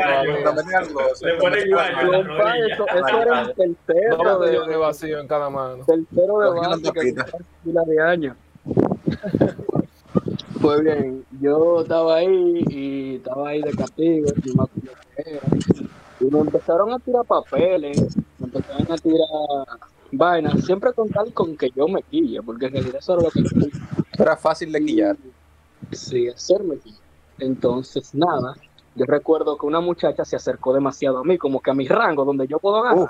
Le era un tercero de, vacíos en cada mano. tercero de de años. Pues bien, yo estaba ahí y estaba ahí de castigo, y me empezaron a tirar papeles, me empezaron a tirar vainas, siempre con tal con que yo me quille, porque en realidad eso era lo que quería. Era fácil de quillar. Sí, hacerme quille. Entonces, nada, yo recuerdo que una muchacha se acercó demasiado a mí, como que a mi rango, donde yo puedo ganar.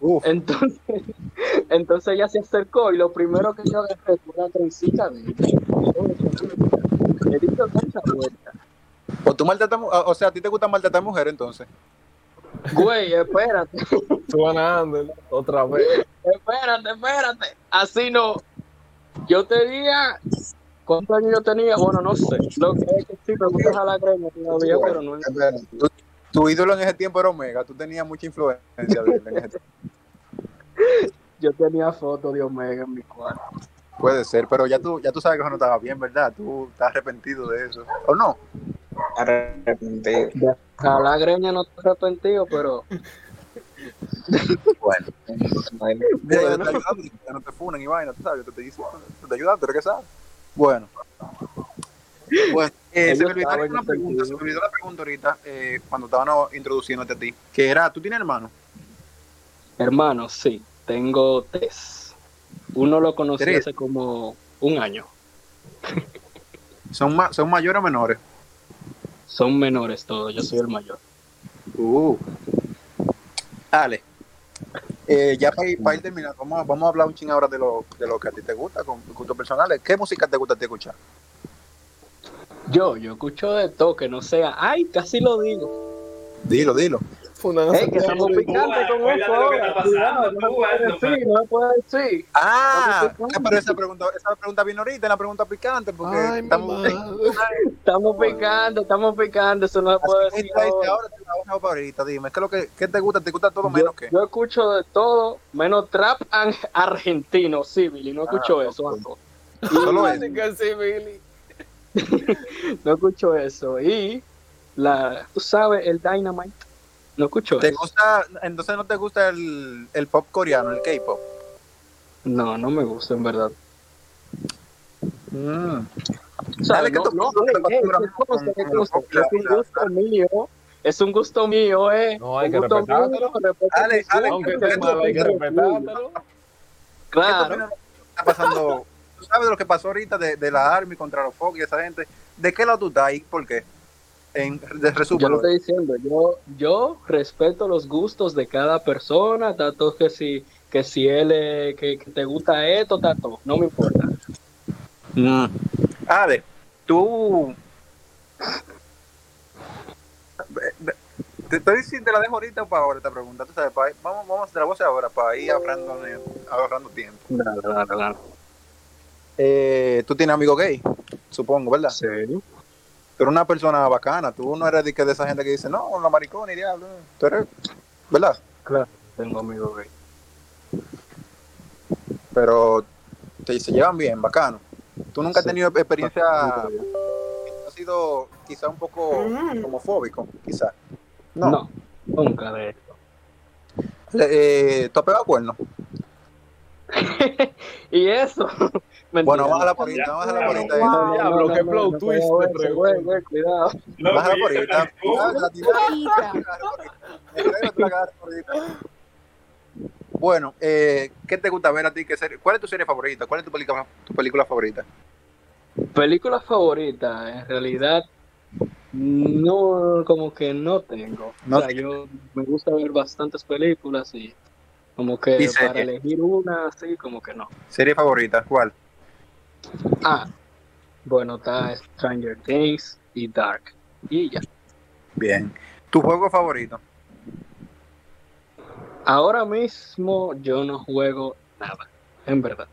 Uf, Entonces, entonces ella se acercó y lo primero que yo agarré fue la trencita de ella. Le di esa vuelta. o tú o sea, a ti te gusta maltratar mujer entonces. Güey, espérate, Ander otra vez. espérate, espérate. Así no. Yo tenía. ¿Cuántos años yo tenía? Bueno, no sé. Lo que es que sí me gusta jalar greña todavía, pero no es. Tu, tu ídolo en ese tiempo era Omega, tú tenías mucha influencia de él en ese tiempo. Yo tenía fotos de Omega en mi cuarto. Puede ser, pero ya tú, ya tú sabes que eso no estaba bien, ¿verdad? Tú estás arrepentido de eso. ¿O no? Arrepentido. De jalar greña no estoy arrepentido, pero. Bueno. Bueno, Mira, yo te ayudando, no te funen y vaina, tú sabes, yo te estoy diciendo, te estoy ayudando, ¿pero qué sabes? Bueno. Bueno, eh, se me olvidó una pregunta, se me olvidó la pregunta ahorita, eh, cuando estábamos introduciéndote a ti, que era, ¿tú tienes hermano? Hermano, sí, tengo tres. Uno lo conocí ¿Tres? hace como un año. ¿Son, ma- son mayores o menores? Son menores todos, yo soy el mayor. Uh. Dale. Eh, ya para ir, para ir terminando, vamos, a- vamos a hablar un ching ahora de lo, de lo que a ti te gusta, con tus gustos personales. ¿Qué música te gusta a ti escuchar? Yo, yo escucho de todo, que no sea, ay, casi lo digo. Dilo, dilo. Fundando Ey, que estamos picantes con eso. ahora, pasando, no puede Aldo, decir, no se puede decir. Ah, Estamos pero esa pregunta, esa pregunta vino ahorita, la pregunta picante, porque Ay, estamos... Estamos picando, estamos picando, eso no se puede decir ahora. ahora te la favorita, dime, ¿qué es lo que qué te gusta? ¿Te gusta todo Yo, menos que? yo escucho de todo, menos trap argentino, civil, y no escucho Ah, eso. ok. Anto. Solo eso. Sí, Billy. No escucho eso. Y la, tú sabes, el Dynamite. No escucho ¿Te eso. gusta, entonces no te gusta el, el pop coreano, el K-pop? No, no me gusta en verdad. Mm. O sea, Dale, que no, es un gusto mío, es un gusto mío, eh. No, hay Un que gusto respetártelo. mío, respeto Dale, tus dale, gustos, Aunque ¿qué esté tú mal, hay que respeto tus gustos. respetártelo. Claro. ¿Qué está pasando? ¿Tú sabes de lo que pasó ahorita de, de la Army contra los Fox y esa gente? ¿De qué lado tú estás ahí? ¿Por qué? En, de Yo lo estoy diciendo, yo, yo respeto los gustos de cada persona, tanto que si, que si él eh, que, que te gusta esto, tanto, no me importa. Mm. Ale, tú. Ve- ve- Te estoy diciendo, te la dejo ahorita o para ahora esta pregunta. Tú sabes, para vamos, vamos a hacer la voz ahora para ir ahorrando, ahorrando tiempo. Dale, dale, dale. Eh, tú tienes amigos gay, supongo, ¿verdad? Sí. Tú eres una persona bacana. Tú no eres de, que de esa gente que dice, no, la maricona y diablo. Tú eres, ¿verdad? Claro, tengo amigos gay. Pero te, se llevan bien, bacano. Tú nunca has tenido experiencia, has sido quizá un poco homofóbico, quizá. No. No. nunca de esto. Le- eh, ¿Tú has pegado cuernos? Y eso. Mentira. Bueno, bájala por ahorita, bájala por ahorita. Diablo, qué no, twist cuidado. Bájala por ahorita. Ah, por. Bueno, eh, ¿qué te gusta ver a ti? ¿Qué serie- ¿Cuál es tu serie favorita? ¿Cuál es tu película, tu película favorita? Película favorita, en realidad, no, como que no tengo. No o sea, yo me gusta ver bastantes películas y como que ¿Y para elegir una, así como que no. ¿Serie favorita? ¿Cuál? Ah, bueno, está Stranger Things y Dark. Y ya. Bien. ¿Tu juego favorito? Ahora mismo yo no juego nada, en verdad.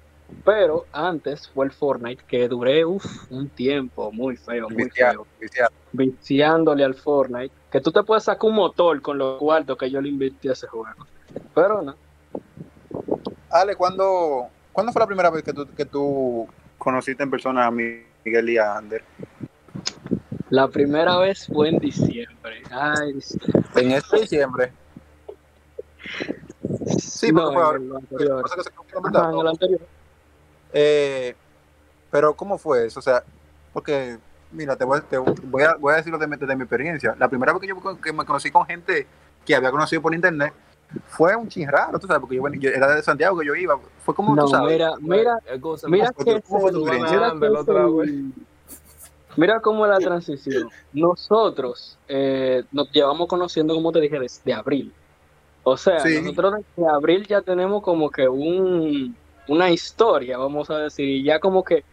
Pero antes fue el Fortnite, que duré uf, un tiempo muy feo, muy Viciado, feo, viciado. viciándole al Fortnite. Que tú te puedes sacar un motor con los cuartos que yo le invertí a ese juego. Pero no. Ale, ¿cuándo, ¿cuándo fue la primera vez que tú, que tú conociste en persona a Miguel y a Ander? La primera vez fue en diciembre. Ay. En este diciembre. Sí, no, porque fue ahora. Cosa que se anterior. Eh, pero ¿cómo fue eso? O sea, porque, mira, te voy, te voy a, voy a decirlo de, mi- de mi experiencia. La primera vez que yo que me conocí con gente que había conocido por internet fue un chin raro, tú sabes, porque yo, bueno, yo era de Santiago que yo iba. Fue como, No, tú sabes. mira, mira, Escúchame. mira ¿cómo que fue- cómo fue tu es el- experiencia? mira que cómo la transición. Nosotros eh, nos llevamos conociendo, como te dije, desde abril. O sea, Sí. nosotros desde abril ya tenemos como que un, una historia, vamos a decir, y ya como que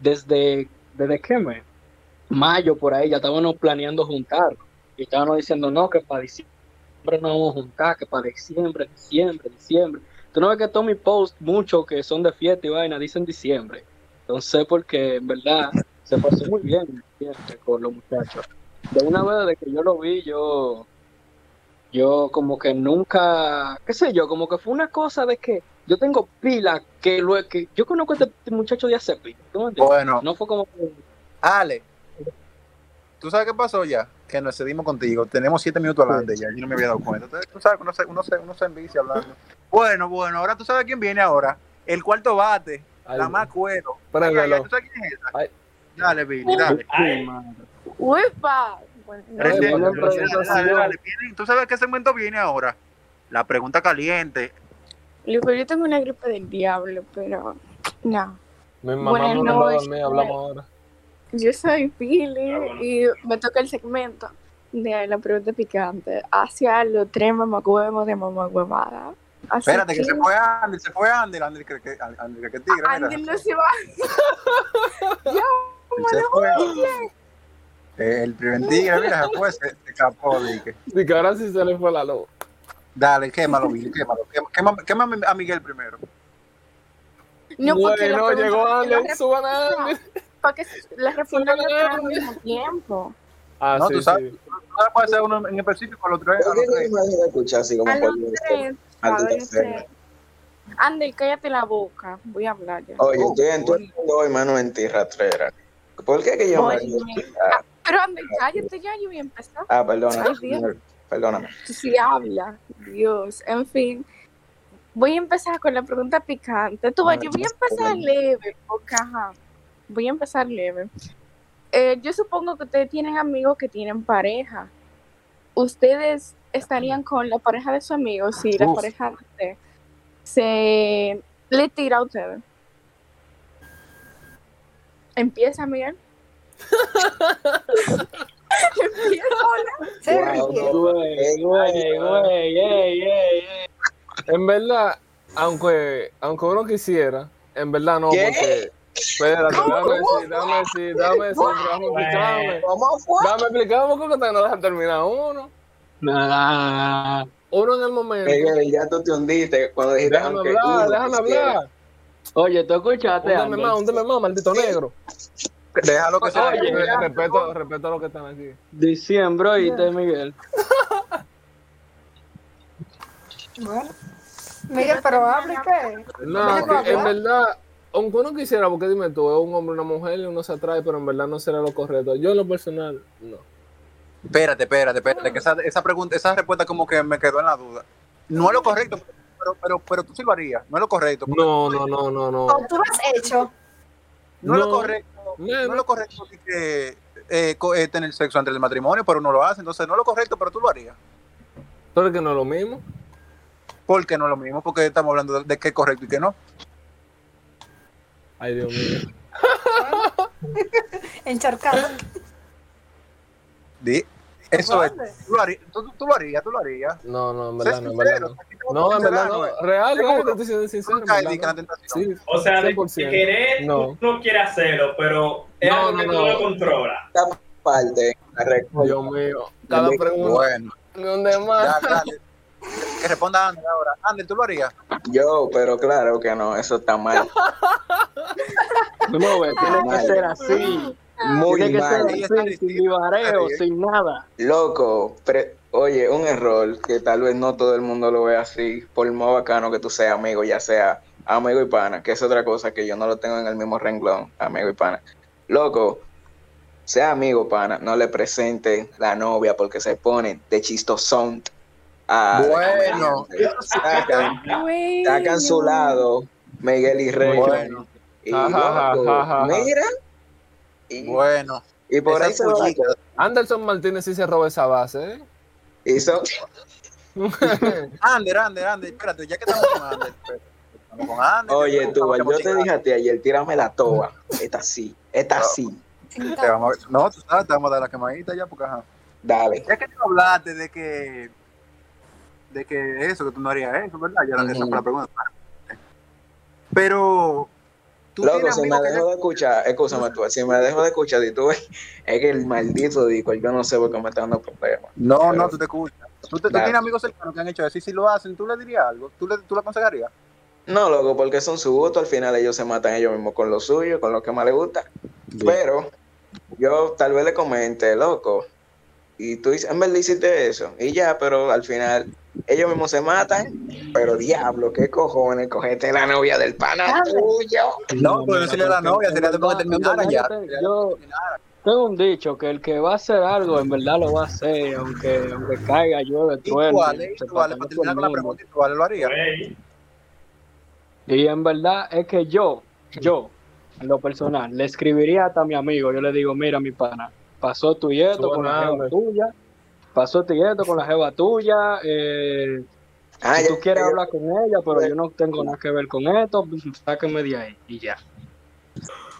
desde, ¿desde qué mes? Mayo por ahí ya estábamos planeando juntar. Y estábamos diciendo, no, que para diciembre nos vamos a juntar, que para diciembre, diciembre, diciembre. Tú no ves que todos mis posts, muchos que son de fiesta y vaina, dicen diciembre. Entonces, porque en verdad se pasó muy bien con los muchachos. De una vez desde que yo lo vi, yo, yo como que nunca, qué sé yo, como que fue una cosa de que yo tengo pila que lo que yo conozco a este muchacho de hace pila. ¿tú me entiendes? Bueno, No fue como que Ale, ¿tú sabes qué pasó ya? Que nos cedimos contigo. Tenemos siete minutos adelante ya. Yo no me había dado cuenta. Entonces, tú sabes que uno se, uno se, uno se envicia hablando. Bueno, bueno, ahora tú sabes quién viene ahora. El cuarto bate, Ay, la más cuero. Préndelo. ¿Tú sabes quién es esa? Ay. Dale, Billy, dale. Ay. ¡Uepa! Ay, ¿Tú sabes qué segmento viene ahora? La pregunta caliente. Loco, yo tengo una gripe del diablo, pero no. Mi mamá Buenas no noches. dormir, hablamos ahora. Yo soy Pili Ah, bueno. y me toca el segmento de la pregunta picante hacia los tres mamacuevos de mamacuevada. Así Espérate, que se fue Andy, se fue Andy. Andy, que, que, Andy, que, que tigre, mira. Andy no se va. Se fue. Eh, El primer tigre, mira, se fue, se, se escapó, dije. Y que ahora sí se le fue la luz. Dale, quémalo, Billy, quémalo. Quémame, quémame a Miguel primero. No, bueno, llegó Andy, suban a Andy. Para que la respondan los tres al mismo tiempo. Ah, No, sí, tú sabes. sí. No puede ser uno en específico, los tres. A ¿Por los qué me escuchar así como por. Andy, cállate la boca. Voy a hablar ya. Oye, estoy en todo el mundo hoy, mano, en ti, rastrera. ¿Por qué que yo me... Ah, pero Andy, cállate ya, yo voy a empezar. Ah, perdona, perdóname. Sí habla, Dios. En fin, voy a empezar con la pregunta picante. Tú, ves, yo voy a empezar leve, porque ajá, voy a empezar leve. Eh, yo supongo que ustedes tienen amigos que tienen pareja. ¿Ustedes estarían con la pareja de su amigo si la Uf. pareja de usted se le tira a ustedes? Empieza, Miguel. Empieza. En verdad, aunque, aunque uno quisiera, en verdad no, ¿Qué? porque. Espérate, dame decir, dame decir, dame decir, déjame explicarme. Dame explicarme porque no dejan terminar uno. Nah. Uno en el momento. Miguel, ya tú te hundiste cuando dijiste Déjame aunque hablar, uno déjame hablar. Oye, tú escuchaste, Ander? más, húndeme más, maldito negro. Déjalo que sea. Respeto, respeto a los que están aquí. Diciembre, oíste, Miguel. Bueno. Miguel, pero hable qué. No, en verdad, aunque uno quisiera, porque dime tú, es un hombre y una mujer y uno se atrae, pero en verdad no será lo correcto. Yo en lo personal, no. Espérate, espérate, espérate, que esa, esa pregunta, esa respuesta como que me quedó en la duda. No es lo correcto, pero, pero, pero tú sí lo harías. No es lo correcto. No, no, no, no, no. O tú lo has hecho. No es lo correcto. No, No es lo correcto que, eh, co- eh, tener sexo antes del matrimonio, pero uno lo hace. Entonces no es lo correcto, pero tú lo harías. Pero es que no es lo mismo. ¿Por qué no es lo mismo? Porque estamos hablando de, de qué es correcto y qué no. Ay, Dios mío. Encharcado. Di- Eso es. Tú lo harías, tú, tú lo harías, tú lo harías. No, no, en verdad no, en verdad no. No, en verdad no. Real, real, te estoy siendo sincero. Sí, O sea, de, 100%. de querer, No. tú no quieres hacerlo, pero es No, algo no, que tú no. no controlas. Esta parte, respuesta. Dios mío. Cada pregunta. Bueno, ¿Dónde más? dale, dale. Que responda Ander ahora. Ander, ¿tú lo harías? Yo, pero claro que no, eso está mal. No, ve, tiene que ser así. Muy tiene que mal. ser así, sin vivareo, sin nada. Loco, pre- oye, un error que tal vez no todo el mundo lo ve así, por más bacano que tú seas amigo, ya sea amigo y pana, que es otra cosa que yo no lo tengo en el mismo renglón, amigo y pana. Loco, sea amigo, pana, no le presente la novia porque se pone de chistosón. A- Bueno, sacan, sacan su lado Miguel y Rey. Bueno. Y Ajá, loco, ajá, ajá. mira. Y, bueno. y por ahí se. Anderson Martínez sí se roba esa base, ¿eh? Y son- Ander, Ander, Ander, espérate, ya que estamos con Ander. espérate, estamos con Ander, Oye, tú, yo te chingada. dije a ti ayer, tírame la toa. Esta sí, esta sí. Sin Te vamos a- No, tú sabes, te vamos a dar la quemadita ya, porque ajá. Dale. Ya que tú hablaste de que. De que eso, que tú no harías eso, ¿verdad? Ya esa Ujú. fue la pregunta. Pero. Tú Loco, si me dejo de escuchar, escúchame tú, si me dejo de escuchar y tú ves, es que el maldito dijo, yo no sé por qué me está dando problemas. No, Pero- no, tú te escuchas. Tú, te- tú tienes amigos cercanos que han hecho eso y si lo hacen, tú le dirías algo. ¿Tú le, tú le aconsejarías? No, loco, porque son su gusto, al final ellos se matan ellos mismos con lo suyo, con lo que más les gusta. Pero yo tal vez le comente, loco, y tú dices, en verdad hiciste eso, y ya, pero al final ellos mismos se matan, pero diablo, qué cojones, cogete la novia del pana tuyo. No, pues decirle a la novia, sería después que terminaran ya. Yo tengo un dicho que el que va a hacer algo, en verdad lo va a hacer, aunque, aunque caiga, llueve, ¿Y truene. cuáles? pasa Para terminar con la pregunta, ¿y cuáles lo haría? Y en verdad es que yo, yo, en lo personal, le escribiría hasta a mi amigo, yo le digo, mira mi pana, pasó tu y esto con la tuya, pasó esto con la jeva tuya, eh, Ah, si ya- tú quieres ya- hablar con ella, pero yo no tengo nada que ver con esto, sáquenme de ahí y ya.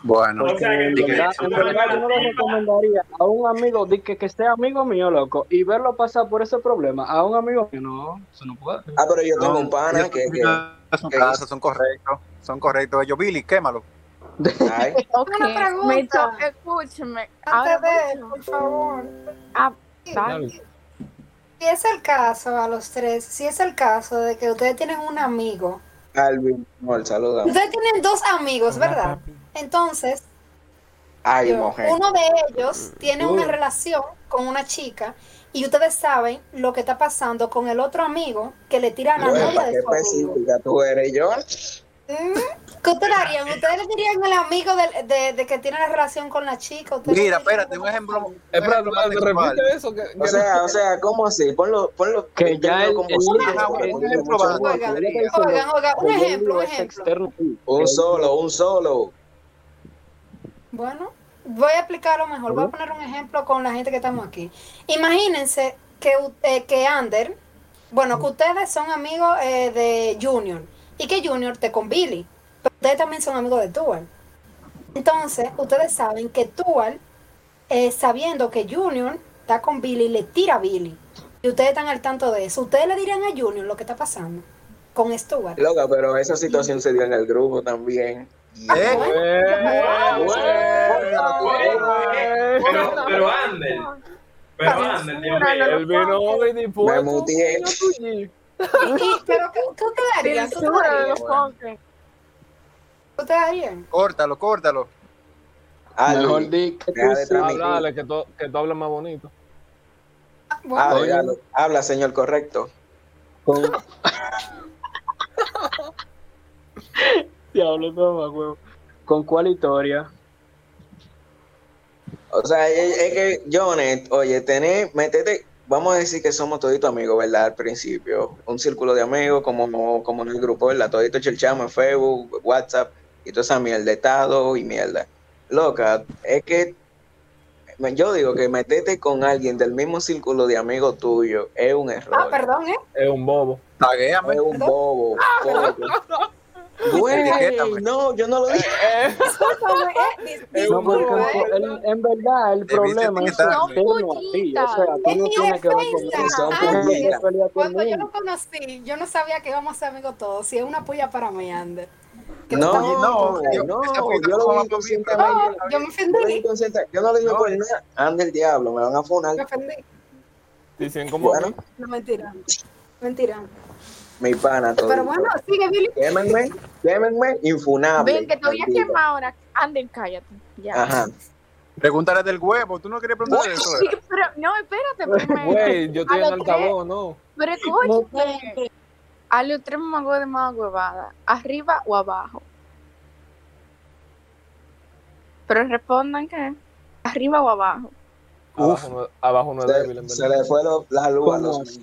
Bueno, O sea, que En tú verdad, crees- en verdad yo no le recomendaría a un amigo de que, que sea amigo mío, loco, y verlo pasar por ese problema, a un amigo mío, no, eso no puede. Ah, pero yo tengo no, un pana que, que- son que casos, son correctos, son correctos. Ellos, Billy, quémalo. ay, Ok, Una pregunta. me to- escúcheme. Antes Ahora de, por favor. a- Si es el caso, a los tres, si es el caso de que ustedes tienen un amigo, Alvin, no, saluda. ustedes tienen dos amigos, ¿verdad? Entonces, Ay, yo- mujer. uno de ellos tiene una relación con una chica y ustedes saben lo que está pasando con el otro amigo que le tira a la novia ¿para de su amigo. tú eres yo? Mm, ¿Qué ustedes harían? ¿Ustedes le dirían al amigo de, de- de que tiene la relación con la chica? ¿Ustedes Mira, le espérate, un ejemplo. Espera, repite eso. Que, O sea, no- o sea, ¿cómo así? Ponlo, ponlo. Que ya el, como el- un- un ejemplo el-. Oigan, oigan, un el ejemplo, un es ejemplo. Un solo, un solo. Bueno, voy a explicarlo mejor. Voy a poner un ejemplo con la gente que estamos aquí. Imagínense que, eh, que Ander, bueno, que ustedes son amigos eh, de Junior y que Junior esté con Billy, pero ustedes también son amigos de Tual. Entonces, ustedes saben que Tual, eh, sabiendo que Junior está con Billy, le tira a Billy. Y ustedes están al tanto de eso. Ustedes le dirían a Junior lo que está pasando con Stuart. Loca, pero esa situación se dio en el grupo también. ¿Eh? Pero, pero Ander, pero Ander, Dios mío. Él vino hoy Me muteé. Pero, ¿qué, qué ustedes harían? ¿Qué ustedes Censura de harían? los Pokémon. ¿Qué ustedes harían? Córtalo, córtalo. Mejor Alvin, di que tú sí. que tú, que tú hablas más bonito. Bueno, Habla, Oye. habla, habla, señor correcto. con... Diablo, toma, huevo. ¿Con cuál historia? O sea, es, es que, Jonet, oye, tener, metete, vamos a decir que somos toditos amigos, ¿verdad? Al principio, un círculo de amigos, como, como en el grupo, ¿verdad? Toditos chelchamos en Facebook, WhatsApp, y toda esa mierda, estado y mierda. Loca, es que yo digo que metete con alguien del mismo círculo de amigos tuyo es un error. ah, perdón, ¿eh? Es un bobo. Taguéame. Es un bobo. pollo. Etiquétame. no, yo no lo dije. En verdad el problema es. O sea, tú no tienes que ver con. Son Cuando yo lo conocí, yo no sabía que íbamos a ser amigos todos. Si es una puya para mí, Ander. No, no, no, yo- no, lo mí, conscientemente. Yo me ofendí. yo no lo digo por nada. Anda el diablo, me van a funar. Me ofendí. Dicen como No, mentira. Mentira. Mi pana todo. Pero bueno, sigue, Billy. Quémenme, quémenme, infunable. Ven, que te voy a Maldito. quemar ahora. Ander, cállate. Ya. Ajá. Pregúntale del huevo. ¿Tú no querías preguntar eso? Sí, pero no, espérate primero. Güey, yo estoy en altavoz, ¿no? Pero escúchame. A los tres magos de más huevada. ¿Arriba o abajo? Pero respondan que. ¿Arriba o abajo? Abajo, no- abajo no es débil, en Se, le fue lo- la luz a.